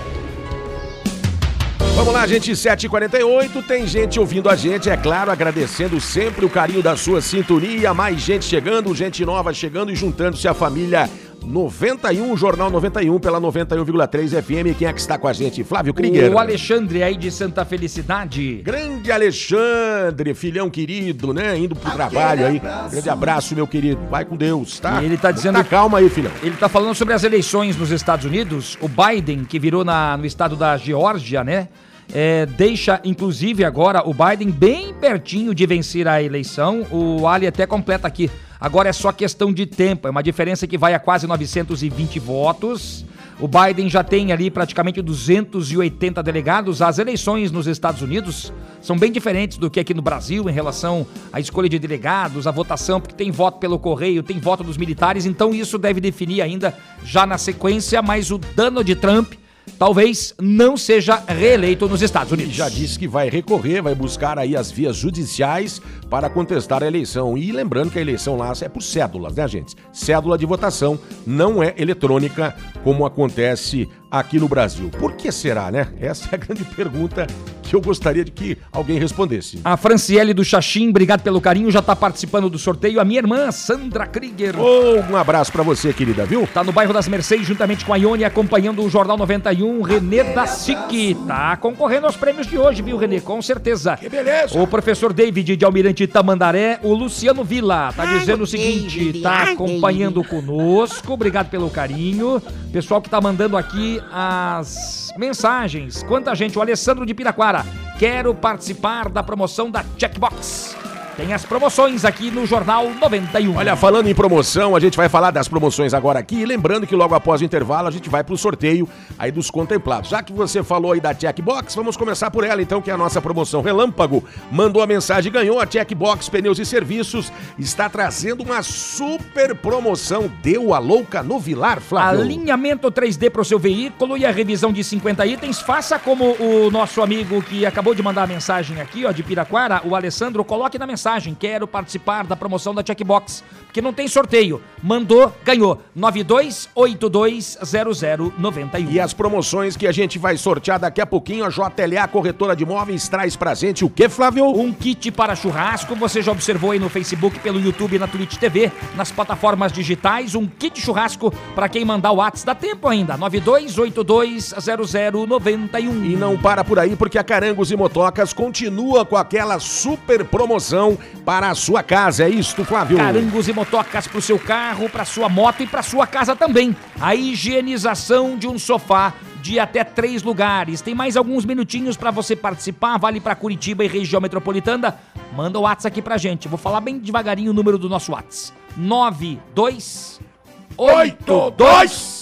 Vamos lá, gente, 7h48. Tem gente ouvindo a gente, é claro, agradecendo sempre o carinho da sua sintonia. Mais gente chegando, gente nova chegando e juntando-se à família 91, Jornal 91 pela 91,3 FM. Quem é que está com a gente? Flávio Krieger. O Alexandre aí de Santa Felicidade. Grande Alexandre, filhão querido, né? Indo pro trabalho aí. Grande abraço, meu querido. Vai com Deus, tá? E ele tá dizendo. Tá calma aí, filhão. Ele tá falando sobre as eleições nos Estados Unidos. O Biden, que virou na, no estado da Geórgia, né? é, deixa, inclusive, agora o Biden bem pertinho de vencer a eleição. O Ali até completa aqui. Agora é só questão de tempo. É uma diferença que vai a quase 920 votos. O Biden já tem ali praticamente 280 delegados. As eleições nos Estados Unidos são bem diferentes do que aqui no Brasil em relação à escolha de delegados, a votação, porque tem voto pelo correio, tem voto dos militares, então isso deve definir ainda já na sequência, mas o Donald Trump talvez não seja reeleito nos Estados Unidos. Já disse que vai recorrer, vai buscar aí as vias judiciais para contestar a eleição. E lembrando que a eleição lá é por cédulas, né, gente? Cédula de votação não é eletrônica como acontece aqui no Brasil. Por que será, né? Essa é a grande pergunta que eu gostaria de que alguém respondesse. A Franciele do Xaxim, obrigado pelo carinho, já está participando do sorteio. A minha irmã, Sandra Krieger. Oh, um abraço para você, querida, viu? Tá no bairro das Mercedes, juntamente com a Ione, acompanhando o Jornal 91, Renê da SIC. Tá concorrendo aos prêmios de hoje, viu, Renê? Com certeza. Que beleza. O professor David de Almirante Tamandaré, o Luciano Vila, tá dizendo o o seguinte, David, tá acompanhando conosco, obrigado pelo carinho. Pessoal que tá mandando aqui as mensagens. Quanta gente, o Alessandro de Piraquara, quero participar da promoção da Checkbox. Tem as promoções aqui no Jornal 91. Olha, falando em promoção, a gente vai falar das promoções agora aqui. E lembrando que logo após o intervalo a gente vai pro sorteio aí dos contemplados. Já que você falou aí da Checkbox, vamos começar por ela então, que é a nossa promoção Relâmpago. Mandou a mensagem, ganhou a Checkbox Pneus e Serviços. Está trazendo uma super promoção. Deu a louca no Vilar, Flávio. Alinhamento 3D para o seu veículo e a revisão de 50 itens. Faça como o nosso amigo que acabou de mandar a mensagem aqui, ó, de Piraquara, o Alessandro, coloque na mensagem. Quero participar da promoção da Checkbox, porque não tem sorteio. Mandou, ganhou. 92820091. E as promoções que a gente vai sortear daqui a pouquinho, a JLA Corretora de Imóveis traz pra gente o que, Flávio? Um kit para churrasco, você já observou aí no Facebook, pelo YouTube na Twitch TV, nas plataformas digitais, um kit churrasco para quem mandar o WhatsApp. Dá tempo ainda, 92820091. E não para por aí, porque a Carangos e Motocas continua com aquela super promoção para a sua casa. É isto, Flávio? Carangos e motocas para o seu carro, para sua moto e para sua casa também. A higienização de um sofá de até três lugares. Tem mais alguns minutinhos para você participar. Vale para Curitiba e região metropolitana. Manda o WhatsApp aqui pra gente. Vou falar bem devagarinho o número do nosso WhatsApp. 9282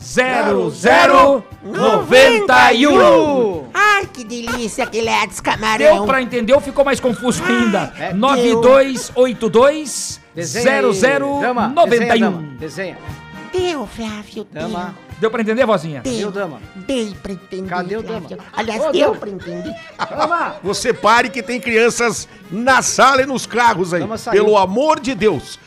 0091. Ai, que delícia aquele é Deu camarão. pra entender ou ficou mais confuso ainda? É, 9282 Desenha aí, dama, Desenha, 0091. dama, desenha. Deu, Flávio, deu. Dama. Deu pra entender, vozinha? Deu, dama. Dei pra entender, Cadê o dama? Flávio. Aliás, Ô, deu dama. pra entender. Dama. Você pare que tem crianças na sala e nos carros aí. Dama saiu. Pelo amor de Deus.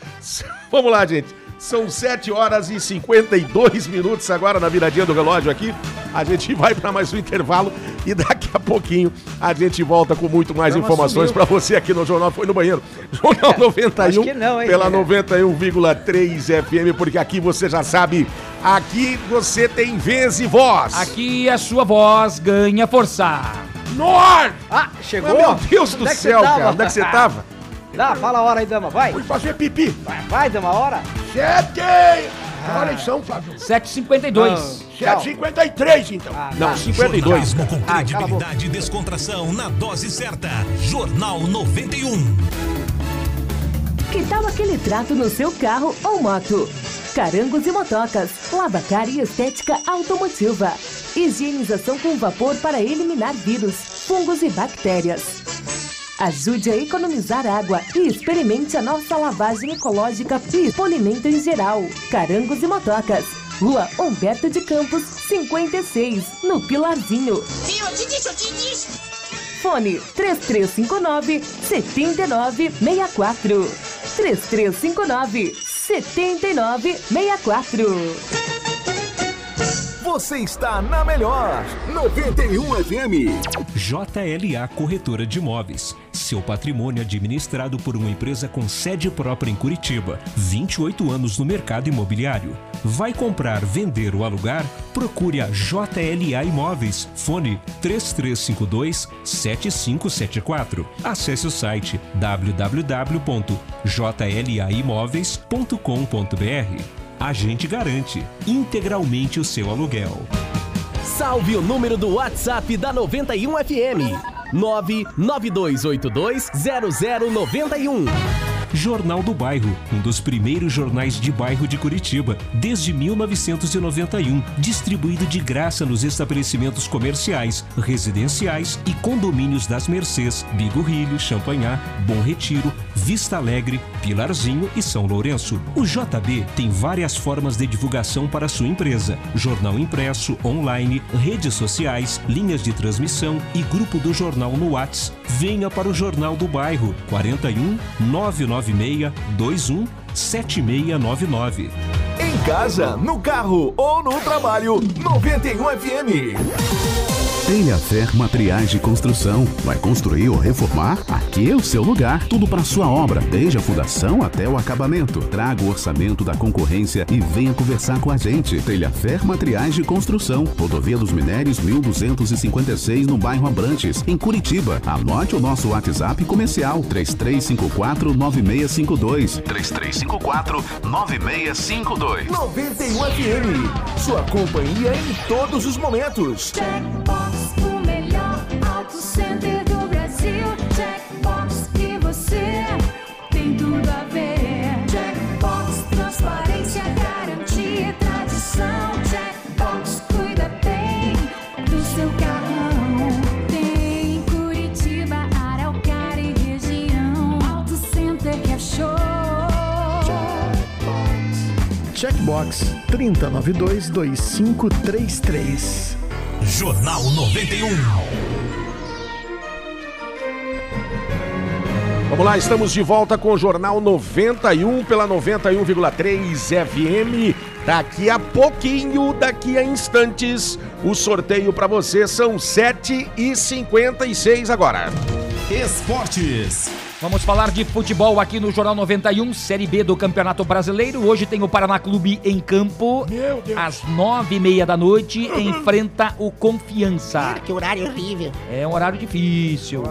Vamos lá, gente. São 7 horas e 52 minutos agora na viradinha do relógio aqui. A gente [LAUGHS] vai para mais um intervalo e daqui a pouquinho a gente volta com muito mais Dama informações para você aqui no Jornal Foi no Banheiro. Jornal 91 [LAUGHS] acho que não, hein, pela cara. 91,3 FM, porque aqui você já sabe, aqui você tem vez e voz. Aqui a sua voz ganha força. Norte! Ah, chegou? Meu Deus do Onde é céu, cara. Onde é que você tava? [LAUGHS] Dá, fala a hora aí, dama, vai. Fui fazer pipi. Vai, vai dama, a hora. Sete! Que horas são, Flávio? 752. Tchau. 7h53, então. Ah, Não, tá. 52. Jornalismo com Ai, cala a credibilidade e descontração na dose certa. Jornal 91. Que tal aquele trato no seu carro ou moto? Carangos e motocas, lavacar e estética automotiva. Higienização com vapor para eliminar vírus, fungos e bactérias. Ajude a economizar água e experimente a nossa lavagem ecológica e polimento em geral. Carangos e motocas. Rua Humberto de Campos, 56, no Pilarzinho. Fone 3359 7964. 3359 7964. Você está na melhor 91 FM. JLA Corretora de Imóveis. Seu patrimônio administrado por uma empresa com sede própria em Curitiba. 28 anos no mercado imobiliário. Vai comprar, vender ou alugar? Procure a JLA Imóveis. Fone 3352 7574. Acesse o site www.jlaimóveis.com.br. A gente garante integralmente o seu aluguel. Salve o número do WhatsApp da 91 FM. 992820091. Jornal do Bairro, um dos primeiros jornais de bairro de Curitiba, desde 1991, distribuído de graça nos estabelecimentos comerciais, residenciais e condomínios das Mercês, Bigorrilho, Champanhar, Bom Retiro, Vista Alegre, Pilarzinho e São Lourenço. O JB tem várias formas de divulgação para sua empresa: jornal impresso, online, redes sociais, linhas de transmissão e grupo do jornal no Whats. Venha para o Jornal do Bairro 41 996 21 7699. Em casa, no carro ou no trabalho, 91 FM. Telhafer Materiais de Construção. Vai construir ou reformar? Aqui é o seu lugar. Tudo para sua obra, desde a fundação até o acabamento. Traga o orçamento da concorrência e venha conversar com a gente. Telhafer Materiais de Construção. Rodovia dos Minérios 1256 no bairro Abrantes, em Curitiba. Anote o nosso WhatsApp comercial 3354 9652. 3354 9652. 91 FM. Sua companhia em todos os momentos. Auto center do Brasil. Checkbox e você tem tudo a ver. Checkbox, transparência, garantia, tradição. Checkbox, cuida bem do seu carrão. Tem em Curitiba, Araucária e região. Auto center que é show. Checkbox 3092 2533. Jornal 91. Vamos lá, estamos de volta com o Jornal 91 pela 91,3 FM. Daqui a pouquinho, daqui a instantes, o sorteio para você são 7h56 agora. Esportes. Vamos falar de futebol aqui no Jornal 91, Série B do Campeonato Brasileiro. Hoje tem o Paraná Clube em campo. Às nove e meia da noite, enfrenta o Confiança. Que horário horrível. É um horário difícil.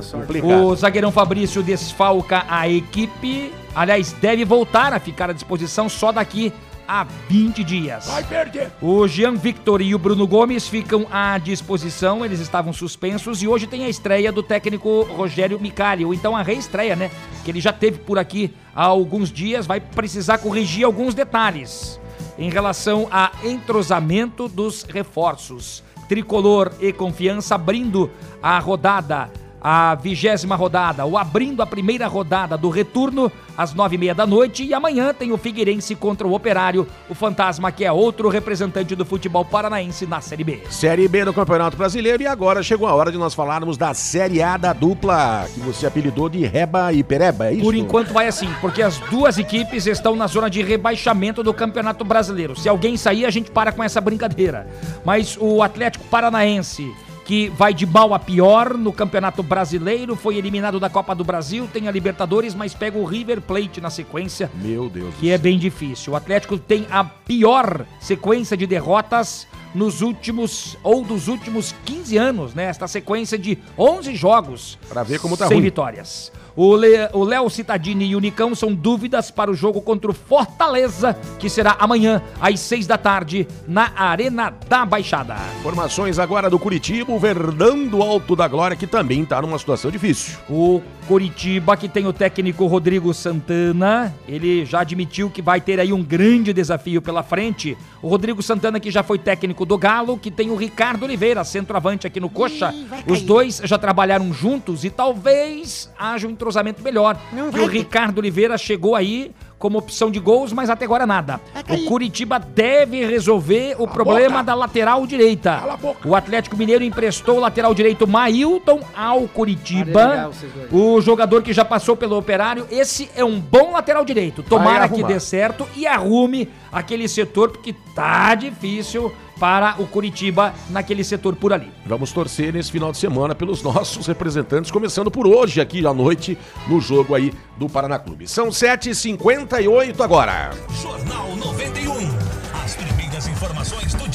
O zagueirão Fabrício desfalca a equipe. Aliás, deve voltar a ficar à disposição só daqui a 20 dias. Vai perder. O Jean Victor e o Bruno Gomes ficam à disposição, eles estavam suspensos e hoje tem a estreia do técnico Rogério Micali, ou então a reestreia, né? Que ele já teve por aqui há alguns dias, vai precisar corrigir alguns detalhes em relação a entrosamento dos reforços. Tricolor e Confiança abrindo a rodada, a vigésima rodada, ou abrindo a primeira rodada do retorno às nove e meia da noite. E amanhã tem o Figueirense contra o Operário, o Fantasma, que é outro representante do futebol paranaense na Série B. Série B do Campeonato Brasileiro e agora chegou a hora de nós falarmos da Série A da dupla, que você apelidou de Reba e Pereba, é isso? Por enquanto vai assim, porque as duas equipes estão na zona de rebaixamento do Campeonato Brasileiro. Se alguém sair, a gente para com essa brincadeira. Mas o Atlético Paranaense, que vai de mal a pior no Campeonato Brasileiro, foi eliminado da Copa do Brasil, tem a Libertadores, mas pega o River Plate na sequência. Meu Deus. Que é bem difícil. O Atlético tem a pior sequência de derrotas nos últimos, ou dos últimos 15 anos, né? Esta sequência de 11 jogos. Pra ver como tá sem ruim. vitórias. O Léo Citadini e o Nicão são dúvidas para o jogo contra o Fortaleza, que será amanhã, às 6 da tarde, na Arena da Baixada. Informações agora do Curitiba, o Verdão do Alto da Glória, que também tá numa situação difícil. O Curitiba, que tem o técnico Rodrigo Santana, ele já admitiu que vai ter aí um grande desafio pela frente. O Rodrigo Santana, que já foi técnico do Galo, que tem o Ricardo Oliveira, centroavante aqui no Coxa. Os dois já trabalharam juntos e talvez haja um entrosamento melhor. Que o Ricardo Oliveira chegou aí como opção de gols, mas até agora nada. O Curitiba deve resolver o problema da lateral direita. O Atlético Mineiro emprestou o lateral direito Mailton ao Curitiba. O jogador que já passou pelo Operário, esse é um bom lateral direito. Tomara que dê certo e arrume aquele setor, porque tá difícil para o Curitiba naquele setor por ali. Vamos torcer nesse final de semana pelos nossos representantes, começando por hoje aqui à noite, no jogo aí do Paraná Clube. São 7h58 agora. Jornal 91. As primeiras informações do dia.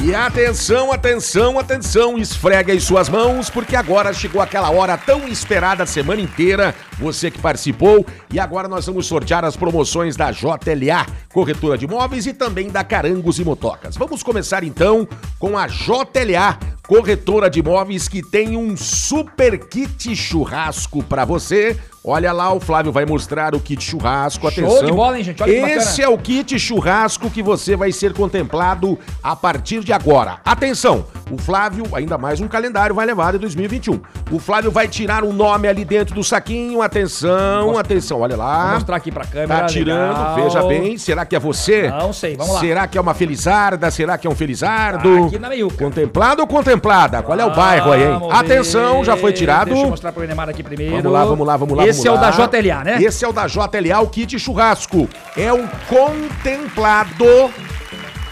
E atenção, atenção, atenção, esfregue as suas mãos, porque agora chegou aquela hora tão esperada a semana inteira, você que participou, e agora nós vamos sortear as promoções da JLA, corretora de imóveis e também da Carangos e Motocas. Vamos começar então com a JLA, corretora de imóveis que tem um super kit churrasco para você. Olha lá, o Flávio vai mostrar o kit churrasco. Show Atenção. de bola, hein, gente? Olha que Esse é o kit churrasco que você vai ser contemplado a partir de agora. Atenção, o Flávio, ainda mais um calendário vai levar de 2021. O Flávio vai tirar um nome ali dentro do saquinho. Atenção, atenção, olha lá. Vou mostrar aqui pra câmera. Tá tirando, legal. veja bem. Será que é você? Não sei, vamos lá. Será que é uma Felizarda? Será que é um Felizardo? Aqui na meiuca. Contemplado ou contemplada? Qual é o bairro aí, hein? Vamos Atenção, ver. já foi tirado. Deixa eu mostrar pro Enemar aqui primeiro. Vamos lá, vamos lá, vamos lá. Esse é o da JLA, né? Esse é o da JLA, o kit churrasco. É um contemplado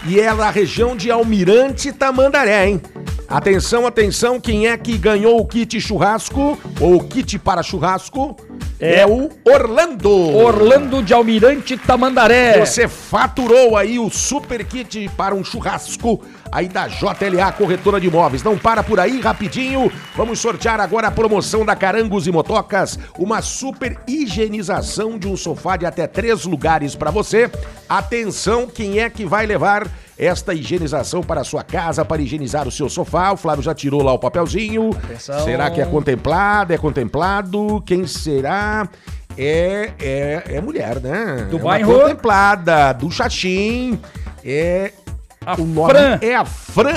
e é da região de Almirante Tamandaré, hein? Atenção, atenção, quem é que ganhou o kit churrasco ou o kit para churrasco? É, É. o Orlando. Orlando de Almirante Tamandaré. Você faturou aí o super kit para um churrasco aí da JLA Corretora de Imóveis. Não para por aí, rapidinho. Vamos sortear agora a promoção da Carangos e Motocas, uma super higienização de um sofá de até três lugares para você. Atenção, quem é que vai levar esta higienização para a sua casa, para higienizar o seu sofá? O Flávio já tirou lá o papelzinho. Atenção. Será que é contemplado? É contemplado? Quem será? É, é, é mulher, né? Do é contemplada, do Xaxim. É. o nome Fran. é a Fran.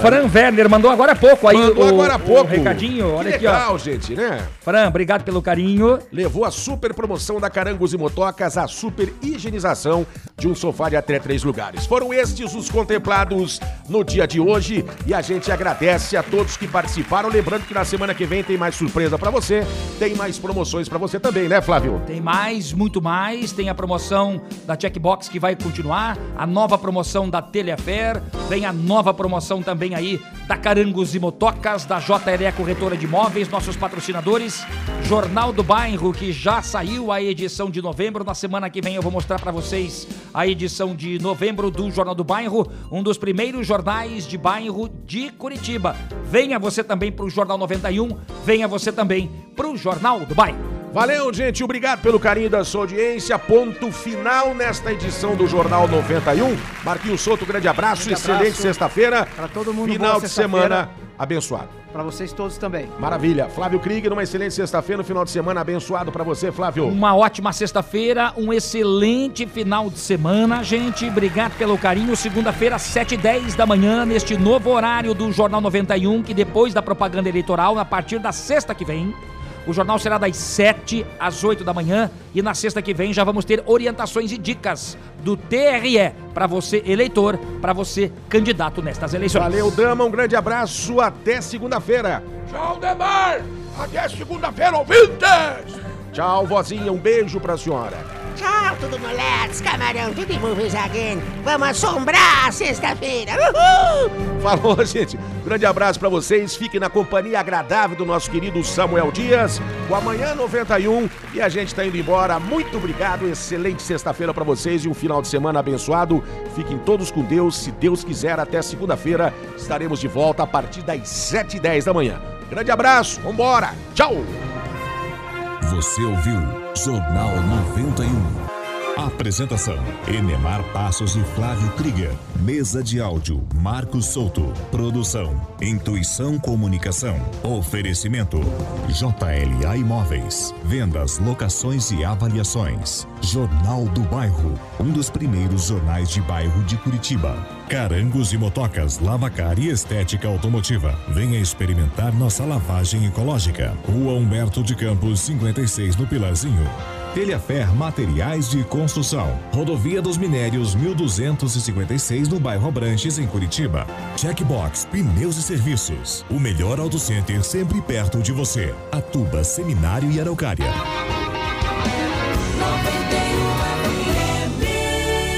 Fran Werner mandou agora há pouco aí Mandou o, agora há pouco. recadinho. Olha que aqui, legal, ó. gente, né? Fran, obrigado pelo carinho. Levou a super promoção da Carangos e Motocas, a super higienização de um sofá de até três lugares. Foram estes os contemplados no dia de hoje e a gente agradece a todos que participaram. Lembrando que na semana que vem tem mais surpresa pra você, tem mais promoções pra você também, né, Flávio? Tem mais, muito mais. Tem a promoção da Checkbox que vai continuar, a nova promoção da Telefair, vem a nova promoção também aí da Carangos e Motocas, da JLE Corretora de Imóveis, nossos patrocinadores, Jornal do Bairro, que já saiu a edição de novembro. Na semana que vem eu vou mostrar para vocês a edição de novembro do Jornal do Bairro, um dos primeiros jornais de bairro de Curitiba. Venha você também para o Jornal 91, venha você também para o Jornal do Bairro. Valeu, gente. Obrigado pelo carinho da sua audiência. Ponto final nesta edição do Jornal 91. Marquinhos Souto, grande abraço. Grande Excelente abraço. sexta-feira. Pra todo mundo, Final de semana abençoado. Pra vocês todos também. Maravilha. Flávio Krieger, uma excelente sexta-feira, um final de semana abençoado pra você, Flávio. Uma ótima sexta-feira, um excelente final de semana, gente. Obrigado pelo carinho. Segunda-feira, 7h10 da manhã, neste novo horário do Jornal 91, que depois da propaganda eleitoral, a partir da sexta que vem, o jornal será das 7 às 8 da manhã e na sexta que vem já vamos ter orientações e dicas do TRE para você eleitor, para você candidato nestas eleições. Valeu, dama. Um grande abraço. Até segunda-feira. Tchau, Demar! Até segunda-feira, ouvintes! Tchau, vozinha. Um beijo pra senhora. Tchau, tudo moleques, camarão, tudo em movies again. Vamos assombrar sexta-feira. Uhul! Falou, [LAUGHS] gente. Grande abraço pra vocês. Fiquem na companhia agradável do nosso querido Samuel Dias. O Amanhã 91 e a gente tá indo embora. Muito obrigado. Excelente sexta-feira pra vocês e um final de semana abençoado. Fiquem todos com Deus. Se Deus quiser, até segunda-feira estaremos de volta a partir das 7h10 da manhã. Grande abraço. Vambora. Tchau. Você ouviu Jornal 91. Apresentação: Enemar Passos e Flávio Krieger. Mesa de áudio: Marcos Souto. Produção: Intuição Comunicação. Oferecimento: JLA Imóveis. Vendas, locações e avaliações. Jornal do Bairro. Um dos primeiros jornais de bairro de Curitiba. Carangos e Motocas, Lavacar e Estética Automotiva. Venha experimentar nossa lavagem ecológica. Rua Humberto de Campos, 56 no Pilarzinho. Telhafer Materiais de Construção. Rodovia dos Minérios 1256 no bairro Abranches, em Curitiba. Checkbox Pneus e Serviços. O melhor auto center sempre perto de você. Atuba, Seminário e Araucária.